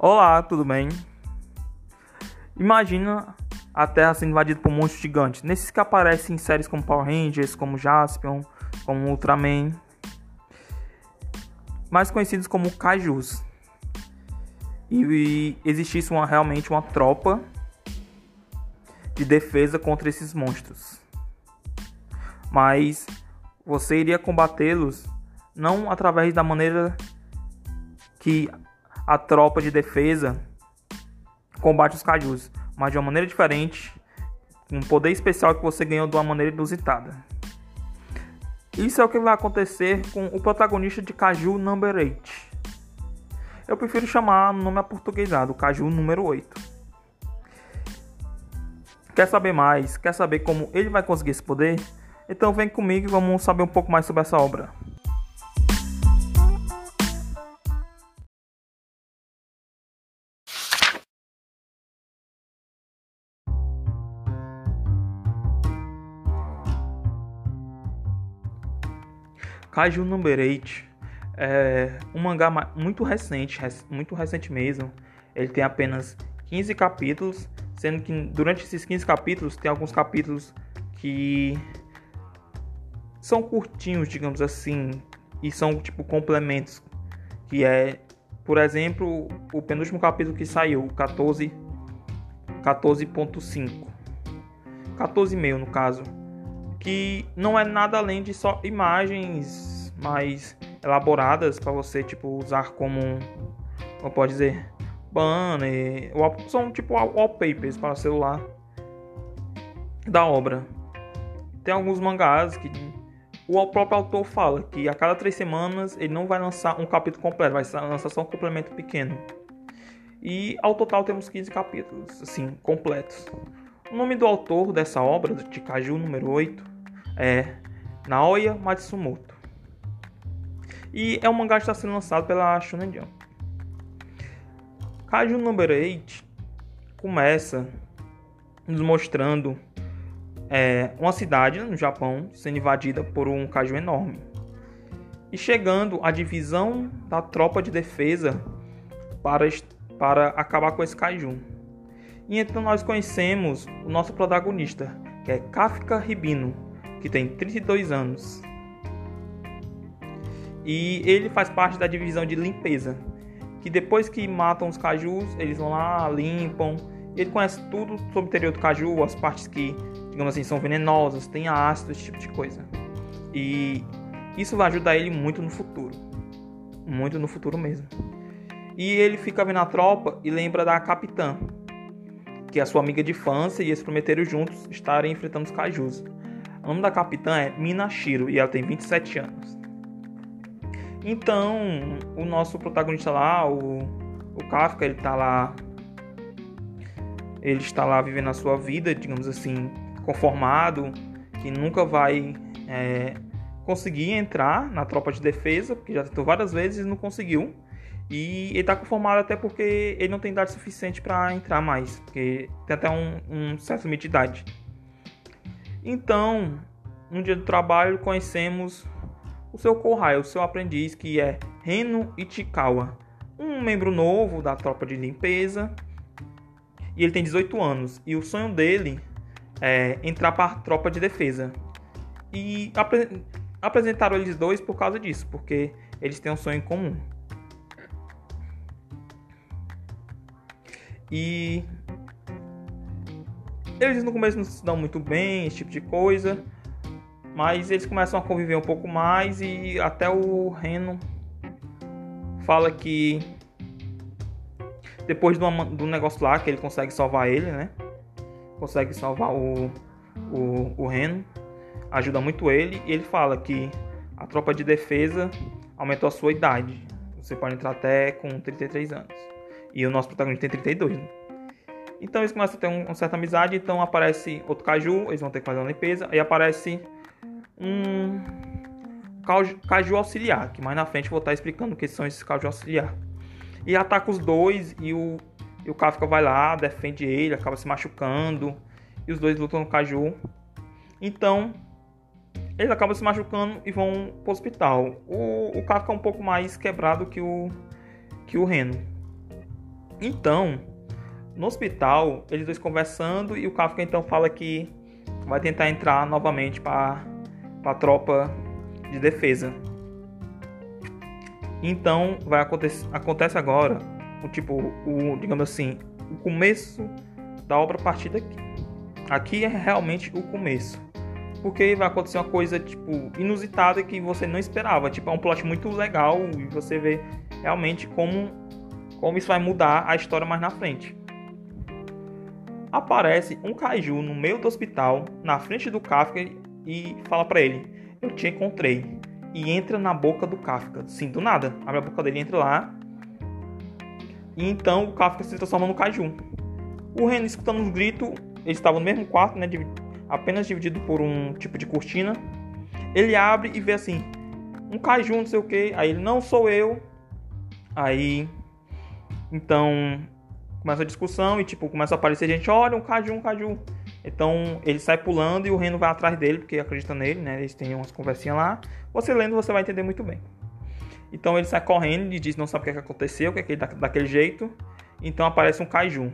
Olá, tudo bem? Imagina a Terra sendo invadida por monstros gigantes. Nesses que aparecem em séries como Power Rangers, como Jaspion, como Ultraman. Mais conhecidos como Kaijus. E, e existisse uma, realmente uma tropa de defesa contra esses monstros. Mas você iria combatê-los não através da maneira que a tropa de defesa combate os cajus, mas de uma maneira diferente, um poder especial que você ganhou de uma maneira inusitada. Isso é o que vai acontecer com o protagonista de Caju Number 8. Eu prefiro chamar no nome aportuguesado, Caju número 8. Quer saber mais? Quer saber como ele vai conseguir esse poder? Então vem comigo e vamos saber um pouco mais sobre essa obra. Kaiju Number 8 é um mangá muito recente, muito recente mesmo. Ele tem apenas 15 capítulos, sendo que durante esses 15 capítulos tem alguns capítulos que são curtinhos, digamos assim, e são tipo complementos, que é, por exemplo, o penúltimo capítulo que saiu, 14 14.5. 14,5 no caso que não é nada além de só imagens mais elaboradas para você tipo usar como como pode dizer banner são tipo wallpapers para celular da obra. Tem alguns mangás que o próprio autor fala que a cada três semanas ele não vai lançar um capítulo completo vai lançar só um complemento pequeno. E ao total temos 15 capítulos assim completos o nome do autor dessa obra, de Kaju número 8, é Naoya Matsumoto. E é um mangá que está sendo lançado pela Shonen Jump. Kaju número 8 começa nos mostrando é, uma cidade no Japão sendo invadida por um Kaju enorme. E chegando a divisão da tropa de defesa para, para acabar com esse Kaiju. E então nós conhecemos o nosso protagonista, que é Kafka Ribino, que tem 32 anos. E ele faz parte da divisão de limpeza, que depois que matam os cajus, eles vão lá, limpam. Ele conhece tudo sobre o interior do caju, as partes que, digamos assim, são venenosas, tem ácido, esse tipo de coisa. E isso vai ajudar ele muito no futuro. Muito no futuro mesmo. E ele fica vendo a tropa e lembra da capitã, que é a sua amiga de infância, e eles prometeram juntos estarem enfrentando os cajus. O nome da capitã é Minashiro e ela tem 27 anos. Então, o nosso protagonista lá, o, o Kafka, ele tá lá. Ele está lá vivendo a sua vida, digamos assim, conformado, que nunca vai é, conseguir entrar na tropa de defesa, porque já tentou várias vezes e não conseguiu. E ele está conformado até porque ele não tem idade suficiente para entrar mais, porque tem até um, um certo limite de idade. Então, no dia do trabalho, conhecemos o seu Kohai, o seu aprendiz, que é Reno Ichikawa, um membro novo da tropa de limpeza. E ele tem 18 anos. E o sonho dele é entrar para a tropa de defesa. E apre apresentaram eles dois por causa disso, porque eles têm um sonho em comum. E eles no começo não se dão muito bem, esse tipo de coisa. Mas eles começam a conviver um pouco mais e até o Reno fala que depois do, do negócio lá que ele consegue salvar ele, né? Consegue salvar o, o, o Reno, ajuda muito ele. E ele fala que a tropa de defesa aumentou a sua idade. Você pode entrar até com 33 anos. E o nosso protagonista tem 32, né? Então eles começam a ter uma certa amizade, então aparece outro caju, eles vão ter que fazer uma limpeza, aí aparece um caju auxiliar, que mais na frente eu vou estar explicando o que são esses caju auxiliar. E ataca os dois e o, e o Kafka vai lá, defende ele, acaba se machucando, e os dois lutam no caju. Então, eles acabam se machucando e vão pro hospital. O, o Kafka é um pouco mais quebrado que o, que o Reno. Então, no hospital, eles dois conversando e o Kafka então fala que vai tentar entrar novamente para a tropa de defesa. Então, vai acontecer acontece agora o tipo o digamos assim, o começo da obra a partir daqui. Aqui é realmente o começo. Porque vai acontecer uma coisa tipo inusitada que você não esperava, tipo é um plot muito legal e você vê realmente como como isso vai mudar a história mais na frente. Aparece um kaiju no meio do hospital, na frente do Kafka e fala para ele: "Eu te encontrei". E entra na boca do Kafka, sim, do nada. Abre a boca dele, entra lá. E então o Kafka se transforma no kaiju. O Ren escutando os gritos, eles estavam no mesmo quarto, né, apenas dividido por um tipo de cortina. Ele abre e vê assim, um kaiju, não sei o que. Aí ele, não sou eu. Aí então, começa a discussão e, tipo, começa a aparecer gente, olha, um caju, um caju. Então, ele sai pulando e o Reno vai atrás dele, porque acredita nele, né? Eles têm umas conversinhas lá. Você lendo, você vai entender muito bem. Então, ele sai correndo e diz não sabe o que, é que aconteceu, o que é que ele daquele jeito. Então, aparece um caju.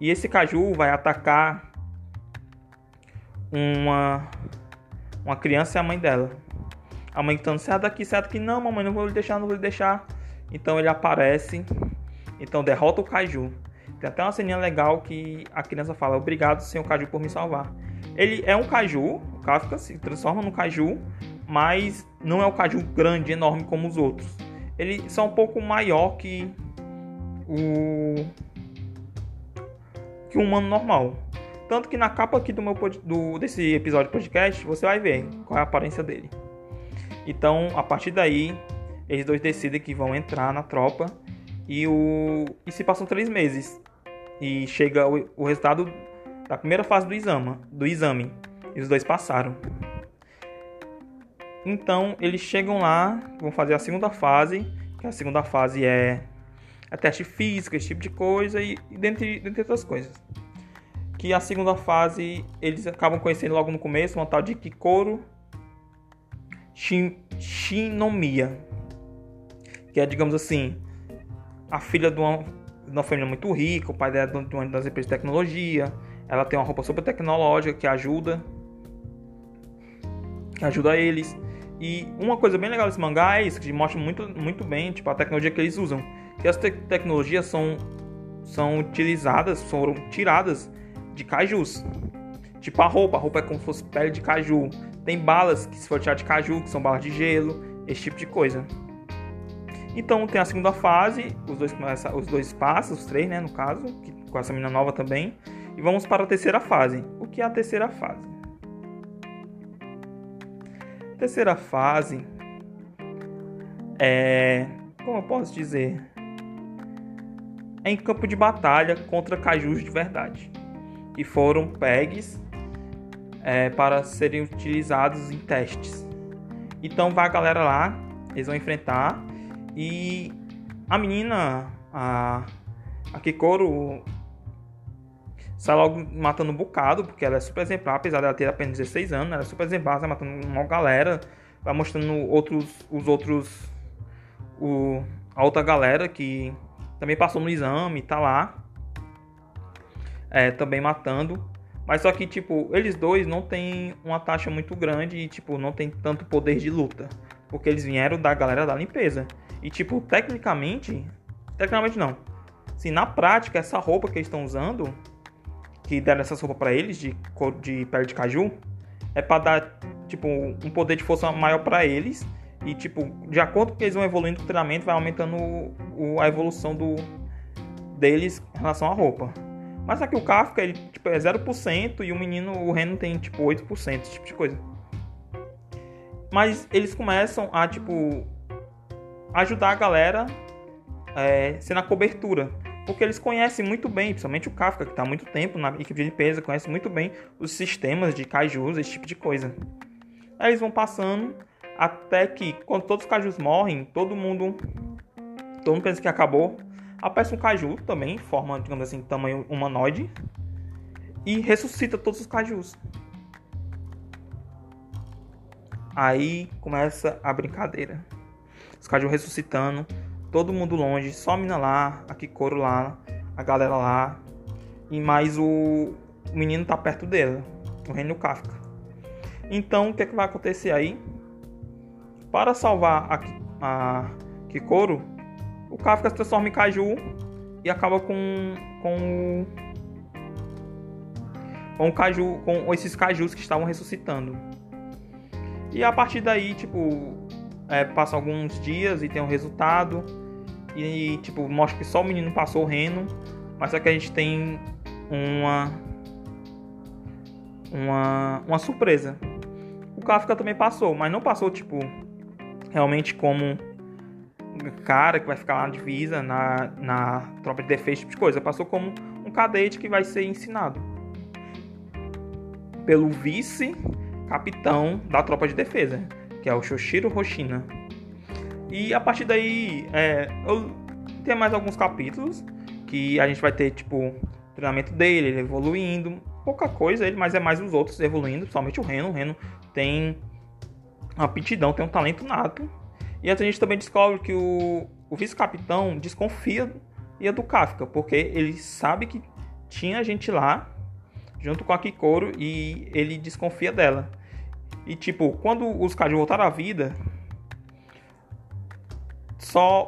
E esse caju vai atacar uma uma criança e a mãe dela. A mãe gritando, sai daqui, sai daqui. Não, mamãe, não vou lhe deixar, não vou lhe deixar. Então ele aparece, então derrota o Kaiju. Tem até uma ceninha legal que a criança fala: Obrigado, senhor Kaiju, por me salvar. Ele é um Kaiju, o Kafka se transforma no Kaiju, mas não é o Kaiju grande, enorme como os outros. Ele só um pouco maior que o que um humano normal. Tanto que na capa aqui do meu do, desse episódio de podcast você vai ver qual é a aparência dele. Então, a partir daí, eles dois decidem que vão entrar na tropa e, o, e se passam três meses. E chega o, o resultado da primeira fase do exame, do exame. E os dois passaram. Então eles chegam lá, vão fazer a segunda fase, que a segunda fase é, é teste físico, esse tipo de coisa, e, e dentre, dentre outras coisas. Que a segunda fase eles acabam conhecendo logo no começo, uma tal de Kikoro Shin, Shinomiya que é, digamos assim, a filha de uma, de uma família muito rica, o pai dela é de uma das empresas de tecnologia, ela tem uma roupa super tecnológica que ajuda, que ajuda eles. E uma coisa bem legal desse mangá é isso, que mostra muito, muito bem tipo, a tecnologia que eles usam. Que as te tecnologias são, são utilizadas, foram tiradas de cajus. Tipo a roupa, a roupa é como se fosse pele de caju. Tem balas que se for tirar de caju, que são balas de gelo, esse tipo de coisa. Então tem a segunda fase, os dois os dois passos, os três, né, no caso, com essa menina nova também. E vamos para a terceira fase. O que é a terceira fase? A terceira fase é, como eu posso dizer, é em campo de batalha contra cajus de verdade. E foram pegs é, para serem utilizados em testes. Então vai a galera lá, eles vão enfrentar e a menina, a, a Kikoro, sai logo matando um bocado, porque ela é super exemplar, apesar dela ter apenas 16 anos, ela é super exemplar, sai matando uma galera, vai mostrando outros, os outros, o, a outra galera que também passou no exame, tá lá, é, também matando. Mas só que, tipo, eles dois não tem uma taxa muito grande e, tipo, não tem tanto poder de luta. Porque eles vieram da galera da limpeza. E, tipo, tecnicamente. Tecnicamente não. Assim, na prática, essa roupa que eles estão usando, que deram essas roupas para eles, de, de pele de caju, é para dar, tipo, um poder de força maior para eles. E, tipo, de acordo com que eles vão evoluindo o treinamento, vai aumentando o, a evolução do, deles em relação à roupa. Mas aqui o Kafka, ele tipo, é 0% e o menino, o Reno tem tipo 8%, esse tipo de coisa. Mas eles começam a, tipo, ajudar a galera é, ser na cobertura. Porque eles conhecem muito bem, principalmente o Kafka, que está há muito tempo na equipe de limpeza, conhece muito bem os sistemas de cajus, esse tipo de coisa. Aí eles vão passando até que, quando todos os cajus morrem, todo mundo, todo mundo pensa que acabou. Aparece um caju também, forma, digamos assim, tamanho humanoide, e ressuscita todos os cajus. Aí começa a brincadeira. Os cajus ressuscitando, todo mundo longe, só mina lá, a Kikoro lá, a galera lá, e mais o, o menino tá perto dela, o reino Kafka. Então, o que, é que vai acontecer aí? Para salvar a, a Kikoro, o Kafka se transforma em Kaiju e acaba com, com, com, o Kaju, com esses Kajus que estavam ressuscitando. E a partir daí, tipo, é, passa alguns dias e tem um resultado. E, tipo, mostra que só o menino passou o reno. Mas só que a gente tem uma. Uma, uma surpresa. O Kafka também passou, mas não passou, tipo, realmente como cara que vai ficar lá na divisa, na, na tropa de defesa, tipo de coisa. Passou como um cadete que vai ser ensinado pelo vice-capitão da tropa de defesa, que é o Shoshiro Hoshina. E a partir daí, é, eu tenho mais alguns capítulos que a gente vai ter, tipo, treinamento dele, ele evoluindo, pouca coisa ele, mas é mais os outros evoluindo, principalmente o Reno. O Reno tem uma aptidão, tem um talento nato e a gente também descobre que o, o vice-capitão desconfia do Kafka, porque ele sabe que tinha gente lá junto com a Kikoro e ele desconfia dela. E tipo, quando os Kaiju voltaram à vida, só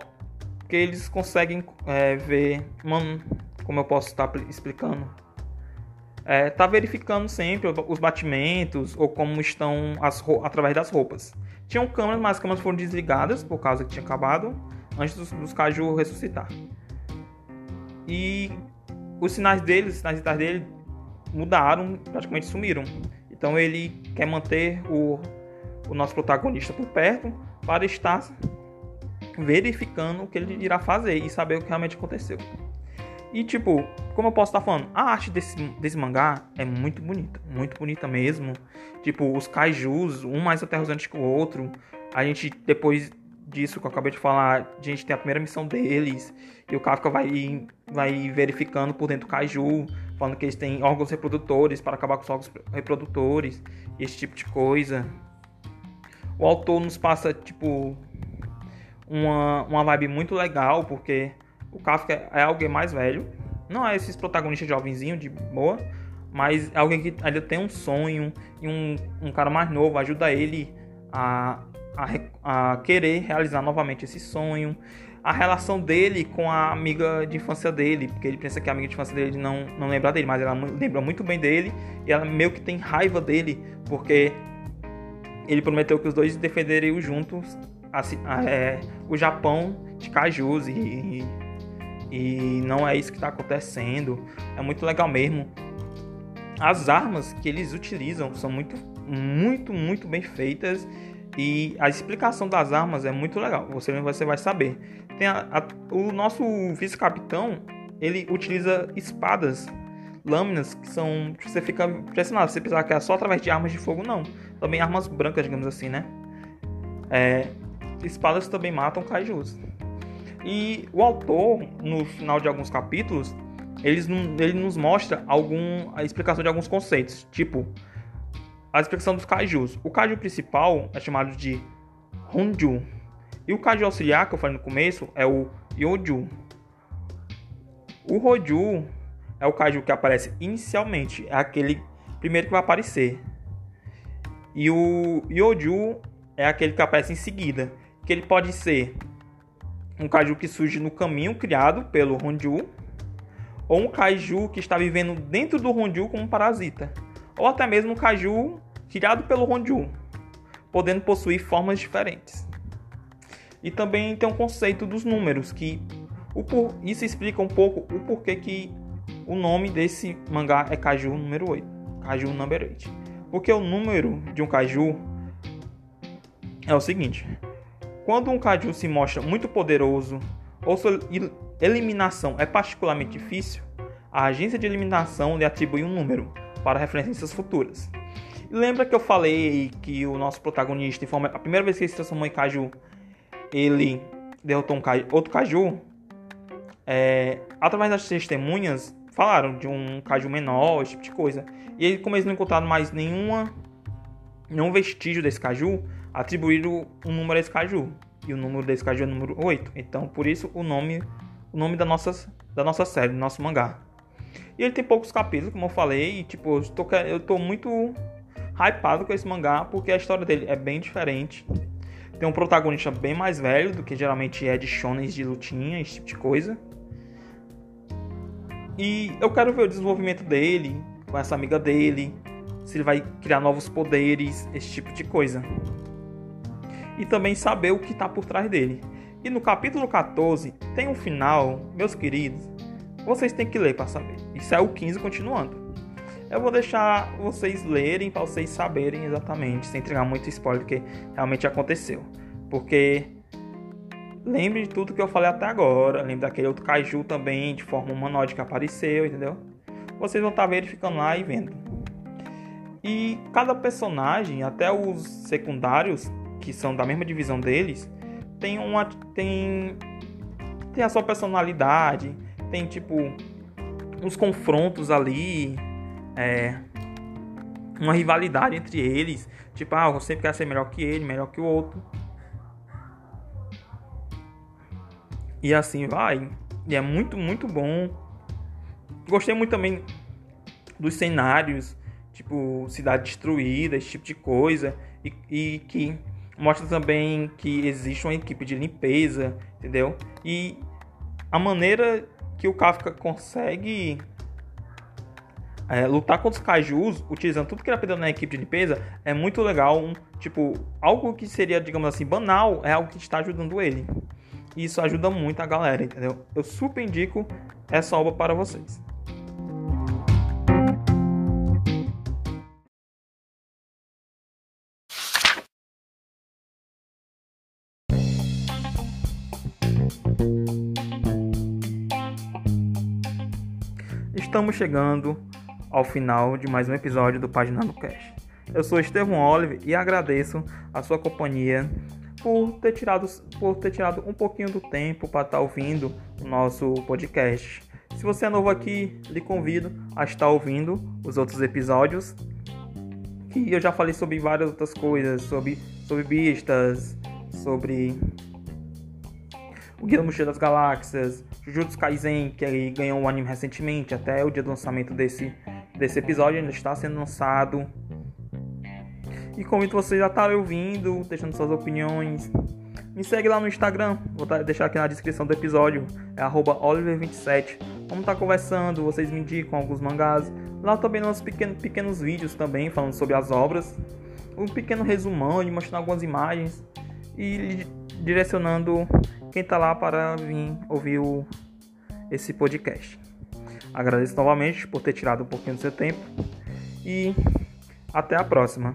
que eles conseguem é, ver, mano, como eu posso estar explicando? É, tá verificando sempre os batimentos ou como estão as através das roupas. Tinham câmeras, mas as câmeras foram desligadas por causa que tinha acabado antes dos, dos Kaiju ressuscitar. E os sinais dele, os sinais vitais dele mudaram, praticamente sumiram. Então ele quer manter o, o nosso protagonista por perto para estar verificando o que ele irá fazer e saber o que realmente aconteceu. E tipo, como eu posso estar falando, a arte desse, desse mangá é muito bonita, muito bonita mesmo. Tipo, os kaijus, um mais aterrorizante que o outro. A gente, depois disso que eu acabei de falar, a gente tem a primeira missão deles. E o Kafka vai, vai verificando por dentro do kaiju, falando que eles têm órgãos reprodutores para acabar com os órgãos reprodutores, esse tipo de coisa. O autor nos passa, tipo, uma, uma vibe muito legal, porque o Kafka é alguém mais velho. Não é esses protagonistas jovenzinhos de boa, mas é alguém que ainda tem um sonho e um, um cara mais novo ajuda ele a, a, a querer realizar novamente esse sonho. A relação dele com a amiga de infância dele, porque ele pensa que a amiga de infância dele não, não lembra dele, mas ela lembra muito bem dele e ela meio que tem raiva dele, porque ele prometeu que os dois defenderiam juntos assim, é, o Japão de cajus e, e não é isso que está acontecendo. É muito legal mesmo. As armas que eles utilizam são muito, muito, muito bem feitas e a explicação das armas é muito legal. Você, você vai saber. A, a, o nosso vice-capitão ele utiliza espadas, lâminas que são. Você fica impressionado. Você pensar que é só através de armas de fogo, não. Também armas brancas, digamos assim, né? É, espadas também matam kaijus. E o autor, no final de alguns capítulos, ele, ele nos mostra algum, a explicação de alguns conceitos, tipo a explicação dos kaijus. O kaiju principal é chamado de Honju, e o kaiju auxiliar que eu falei no começo é o Yoju. O Hoju é o kaiju que aparece inicialmente, é aquele primeiro que vai aparecer. E o Yoju é aquele que aparece em seguida, que ele pode ser um kaiju que surge no caminho criado pelo Honju, ou um kaiju que está vivendo dentro do Honju como um parasita, ou até mesmo um kaiju criado pelo Honju, podendo possuir formas diferentes. E também tem um conceito dos números, que o por... isso explica um pouco o porquê que o nome desse mangá é Kaiju número 8, Kaiju number 8. Porque o número de um kaiju é o seguinte: quando um Kaiju se mostra muito poderoso ou sua eliminação é particularmente difícil, a agência de eliminação lhe atribui um número para referências futuras. Lembra que eu falei que o nosso protagonista, a primeira vez que ele se transformou em Kaiju, ele derrotou um Kaiju, outro Kaiju? É, através das testemunhas, falaram de um Kaiju menor, esse tipo de coisa. E ele, como eles não encontraram mais nenhuma, nenhum vestígio desse Kaiju, atribuíram um número a esse caju. e o número desse kaiju é o número 8. Então, por isso o nome, o nome da nossa, da nossa série, do nosso mangá. E ele tem poucos capítulos, como eu falei, e tipo, eu tô, eu tô muito hypado com esse mangá porque a história dele é bem diferente. Tem um protagonista bem mais velho do que geralmente é de shonen de lutinha, esse tipo de coisa. E eu quero ver o desenvolvimento dele com essa amiga dele, se ele vai criar novos poderes, esse tipo de coisa. E também saber o que está por trás dele. E no capítulo 14 tem um final, meus queridos, vocês têm que ler para saber. Isso é o 15 continuando. Eu vou deixar vocês lerem para vocês saberem exatamente, sem entregar muito spoiler do que realmente aconteceu. Porque lembre de tudo que eu falei até agora. Lembre daquele outro kaiju também, de forma humanoide que apareceu, entendeu? Vocês vão estar tá verificando lá e vendo. E cada personagem, até os secundários, que são da mesma divisão deles, tem uma. tem. tem a sua personalidade, tem tipo. uns confrontos ali é, uma rivalidade entre eles. Tipo, ah, eu sempre quero ser melhor que ele, melhor que o outro. E assim vai. E é muito, muito bom. Gostei muito também dos cenários, tipo, cidade destruída, esse tipo de coisa. E, e que mostra também que existe uma equipe de limpeza, entendeu? E a maneira que o Kafka consegue é, lutar contra os cajus, utilizando tudo que ele aprendeu na equipe de limpeza, é muito legal. Um, tipo, algo que seria, digamos assim, banal, é algo que está ajudando ele. E isso ajuda muito a galera, entendeu? Eu super indico essa obra para vocês. Estamos chegando ao final de mais um episódio do Página no Cast. Eu sou Estevão Olive e agradeço a sua companhia por ter tirado, por ter tirado um pouquinho do tempo para estar tá ouvindo o nosso podcast. Se você é novo aqui, lhe convido a estar ouvindo os outros episódios. Que eu já falei sobre várias outras coisas, sobre, sobre bistas, sobre o Guia do Mochila das Galáxias, Jujutsu Kaisen, que ele ganhou um anime recentemente, até o dia do lançamento desse desse episódio ainda está sendo lançado. E convido vocês a estarem ouvindo, deixando suas opiniões. Me segue lá no Instagram, vou deixar aqui na descrição do episódio, é Oliver27. Vamos estar conversando, vocês me indicam alguns mangás. Lá também nos pequenos, pequenos vídeos também, falando sobre as obras. Um pequeno resumão mostrando algumas imagens. E direcionando quem está lá para vir ouvir o, esse podcast. Agradeço novamente por ter tirado um pouquinho do seu tempo e até a próxima.